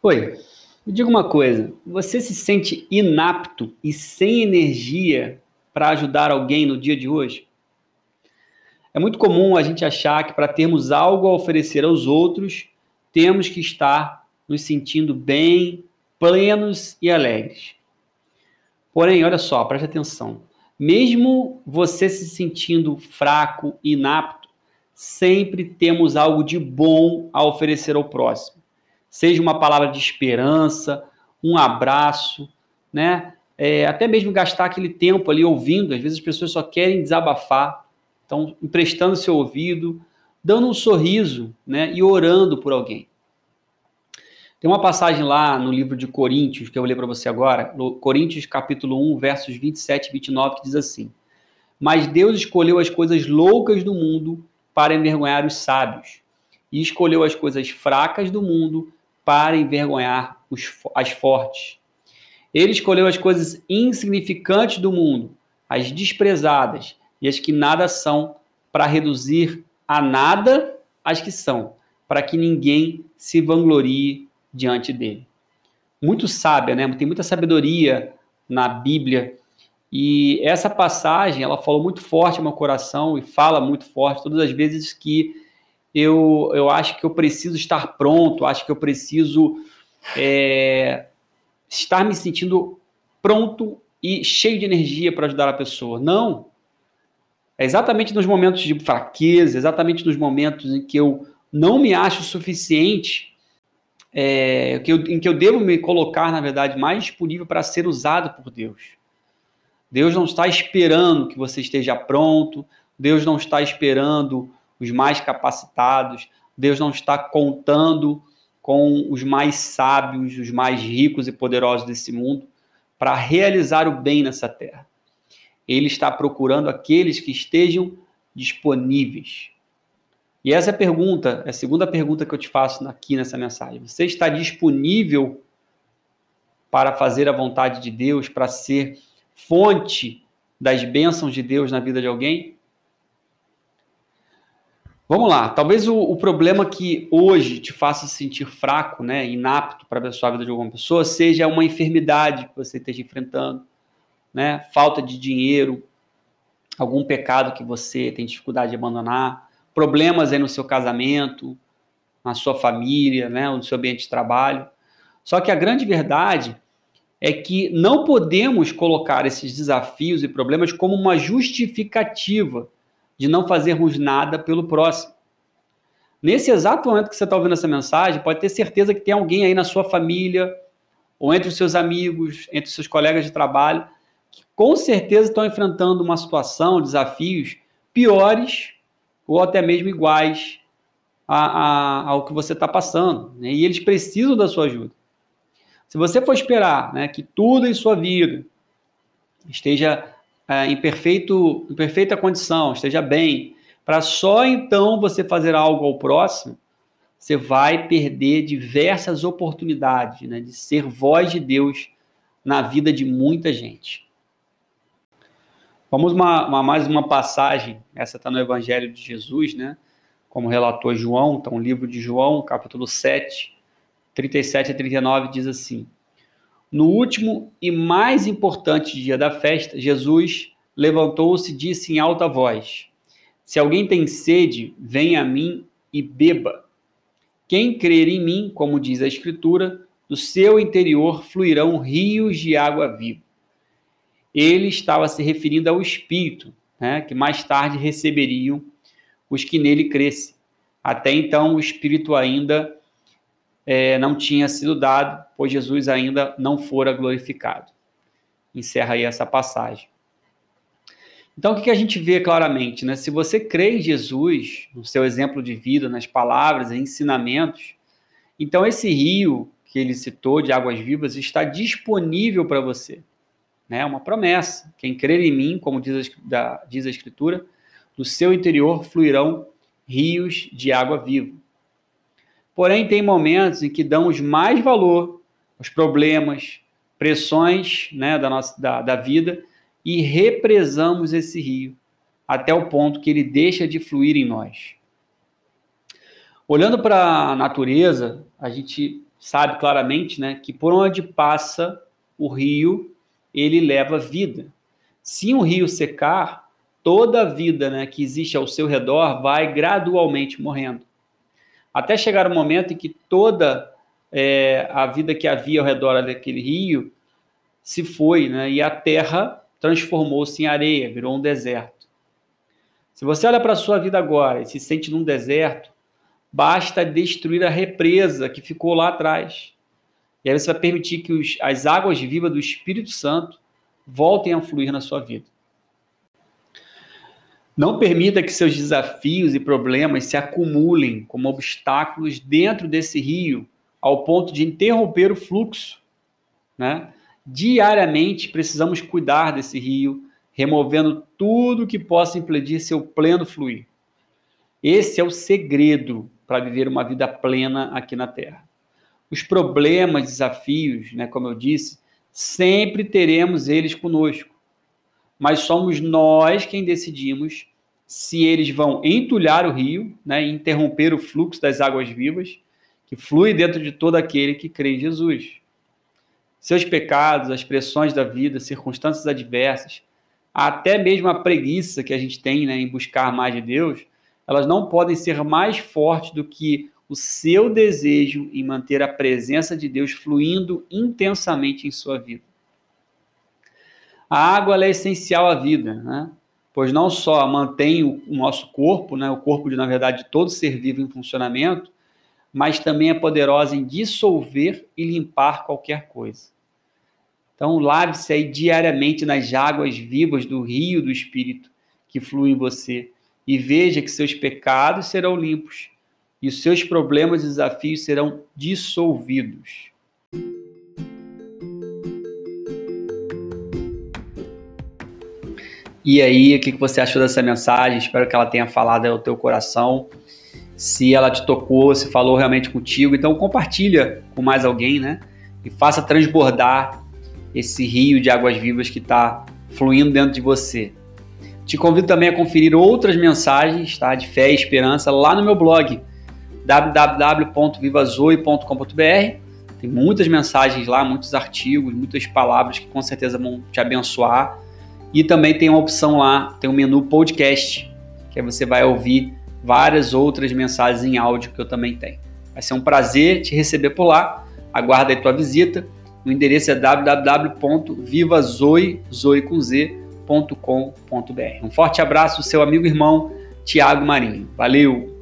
Oi, me diga uma coisa: você se sente inapto e sem energia para ajudar alguém no dia de hoje? É muito comum a gente achar que para termos algo a oferecer aos outros, temos que estar nos sentindo bem, plenos e alegres. Porém, olha só, preste atenção. Mesmo você se sentindo fraco, inapto, sempre temos algo de bom a oferecer ao próximo. Seja uma palavra de esperança, um abraço, né? É, até mesmo gastar aquele tempo ali ouvindo. Às vezes as pessoas só querem desabafar, então emprestando seu ouvido, dando um sorriso, né? E orando por alguém. Tem uma passagem lá no livro de Coríntios, que eu vou ler para você agora, Coríntios capítulo 1, versos 27 e 29, que diz assim: Mas Deus escolheu as coisas loucas do mundo para envergonhar os sábios, e escolheu as coisas fracas do mundo para envergonhar os, as fortes. Ele escolheu as coisas insignificantes do mundo, as desprezadas e as que nada são, para reduzir a nada as que são, para que ninguém se vanglorie diante dele. Muito sábia, né? Tem muita sabedoria na Bíblia. E essa passagem, ela falou muito forte no meu coração e fala muito forte todas as vezes que eu, eu acho que eu preciso estar pronto, acho que eu preciso é, estar me sentindo pronto e cheio de energia para ajudar a pessoa. Não. É exatamente nos momentos de fraqueza, exatamente nos momentos em que eu não me acho suficiente é, que eu, em que eu devo me colocar, na verdade, mais disponível para ser usado por Deus. Deus não está esperando que você esteja pronto, Deus não está esperando os mais capacitados, Deus não está contando com os mais sábios, os mais ricos e poderosos desse mundo para realizar o bem nessa terra. Ele está procurando aqueles que estejam disponíveis. E essa é a pergunta, é a segunda pergunta que eu te faço aqui nessa mensagem. Você está disponível para fazer a vontade de Deus, para ser fonte das bênçãos de Deus na vida de alguém? Vamos lá. Talvez o, o problema que hoje te faça sentir fraco, né, inapto para abençoar a vida de alguma pessoa, seja uma enfermidade que você esteja enfrentando, né, falta de dinheiro, algum pecado que você tem dificuldade de abandonar, problemas aí no seu casamento, na sua família, né, no seu ambiente de trabalho. Só que a grande verdade é que não podemos colocar esses desafios e problemas como uma justificativa de não fazermos nada pelo próximo. Nesse exato momento que você está ouvindo essa mensagem, pode ter certeza que tem alguém aí na sua família, ou entre os seus amigos, entre os seus colegas de trabalho, que com certeza estão enfrentando uma situação, desafios piores ou até mesmo iguais a, a, ao que você está passando. Né? E eles precisam da sua ajuda. Se você for esperar né, que tudo em sua vida esteja é, em, perfeito, em perfeita condição, esteja bem, para só então você fazer algo ao próximo, você vai perder diversas oportunidades né, de ser voz de Deus na vida de muita gente. Vamos uma, uma, mais uma passagem, essa está no Evangelho de Jesus, né? Como relatou João, então o livro de João, capítulo 7, 37 a 39, diz assim: No último e mais importante dia da festa, Jesus levantou-se e disse em alta voz: Se alguém tem sede, venha a mim e beba. Quem crer em mim, como diz a Escritura, do seu interior fluirão rios de água viva ele estava se referindo ao Espírito, né, que mais tarde receberiam os que nele crescem. Até então, o Espírito ainda é, não tinha sido dado, pois Jesus ainda não fora glorificado. Encerra aí essa passagem. Então, o que, a gente vê claramente? Né? Se você crê em Jesus, no seu exemplo de vida, nas palavras, ensinamentos, então esse rio que ele citou de águas vivas está disponível para você né? Uma promessa. Quem crer em mim, como diz a, diz a Escritura, do seu interior fluirão rios de água viva. Porém, tem momentos em que damos mais valor aos problemas, pressões né, da, nossa, da, da vida e represamos esse rio até o ponto que ele deixa de fluir em nós. Olhando para a natureza, a gente sabe claramente, né, que por onde passa o rio, ele leva vida. Se um rio secar, toda a vida né, que existe ao seu redor vai gradualmente morrendo. Até chegar o momento em que toda é, a vida que havia ao redor daquele rio se foi, né, e a terra transformou-se em areia, virou um deserto. Se você olha para a sua vida agora e se sente num deserto, basta destruir a represa que ficou lá atrás. E aí você vai permitir que os, as águas vivas do Espírito Santo voltem a fluir na sua vida. Não permita que seus desafios e problemas se acumulem como obstáculos dentro desse rio, ao ponto de interromper o fluxo. Né? Diariamente precisamos cuidar desse rio, removendo tudo que possa impedir seu pleno fluir. Esse é o segredo para viver uma vida plena aqui na Terra. Os problemas, desafios, né, como eu disse, sempre teremos eles conosco. Mas somos nós quem decidimos se eles vão entulhar o rio, né, interromper o fluxo das águas vivas, que flui dentro de todo aquele que crê em Jesus. Seus pecados, as pressões da vida, circunstâncias adversas, até mesmo a preguiça que a gente tem né, em buscar mais de Deus, elas não podem ser mais fortes do que o seu desejo em manter a presença de Deus fluindo intensamente em sua vida. A água é essencial à vida, né? pois não só mantém o, nosso corpo, né, o corpo de, na verdade, de todo ser vivo em funcionamento, mas também é poderosa em dissolver e limpar qualquer coisa. Então, lave-se aí diariamente nas águas vivas do rio do Espírito que flui em você e veja que seus pecados serão limpos e os seus problemas e desafios serão dissolvidos. E aí, o que você achou dessa mensagem? Espero que ela tenha falado ao teu coração. Se ela te tocou, se falou realmente contigo, então compartilha com mais alguém, né? E faça transbordar esse rio de águas vivas que está fluindo dentro de você. Te convido também a conferir outras mensagens tá, de fé e esperança lá no meu blog www.vivazoe.com.br. Tem muitas mensagens lá, muitos artigos, muitas palavras que com certeza vão te abençoar. E também tem uma opção lá, tem um menu podcast, que você vai ouvir várias outras mensagens em áudio que eu também tenho. Vai ser um prazer te receber por lá. Aguarda aí tua visita. O endereço é www.vivazoe, zoe com Z, um forte abraço, seu amigo e irmão Tiago Marinho. Valeu!